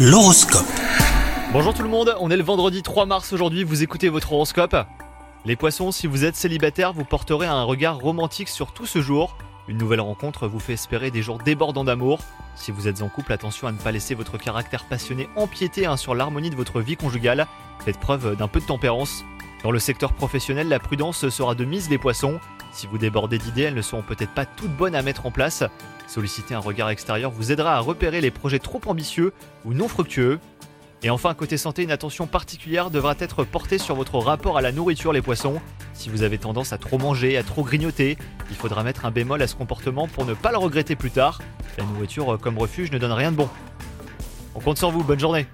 L'horoscope. Bonjour tout le monde, on est le vendredi 3 mars aujourd'hui, vous écoutez votre horoscope. Les poissons, si vous êtes célibataire, vous porterez un regard romantique sur tout ce jour. Une nouvelle rencontre vous fait espérer des jours débordants d'amour. Si vous êtes en couple, attention à ne pas laisser votre caractère passionné empiéter hein, sur l'harmonie de votre vie conjugale. Faites preuve d'un peu de tempérance. Dans le secteur professionnel, la prudence sera de mise les poissons. Si vous débordez d'idées, elles ne seront peut-être pas toutes bonnes à mettre en place. Solliciter un regard extérieur vous aidera à repérer les projets trop ambitieux ou non fructueux. Et enfin, côté santé, une attention particulière devra être portée sur votre rapport à la nourriture, les poissons. Si vous avez tendance à trop manger, à trop grignoter, il faudra mettre un bémol à ce comportement pour ne pas le regretter plus tard. La nourriture comme refuge ne donne rien de bon. On compte sur vous, bonne journée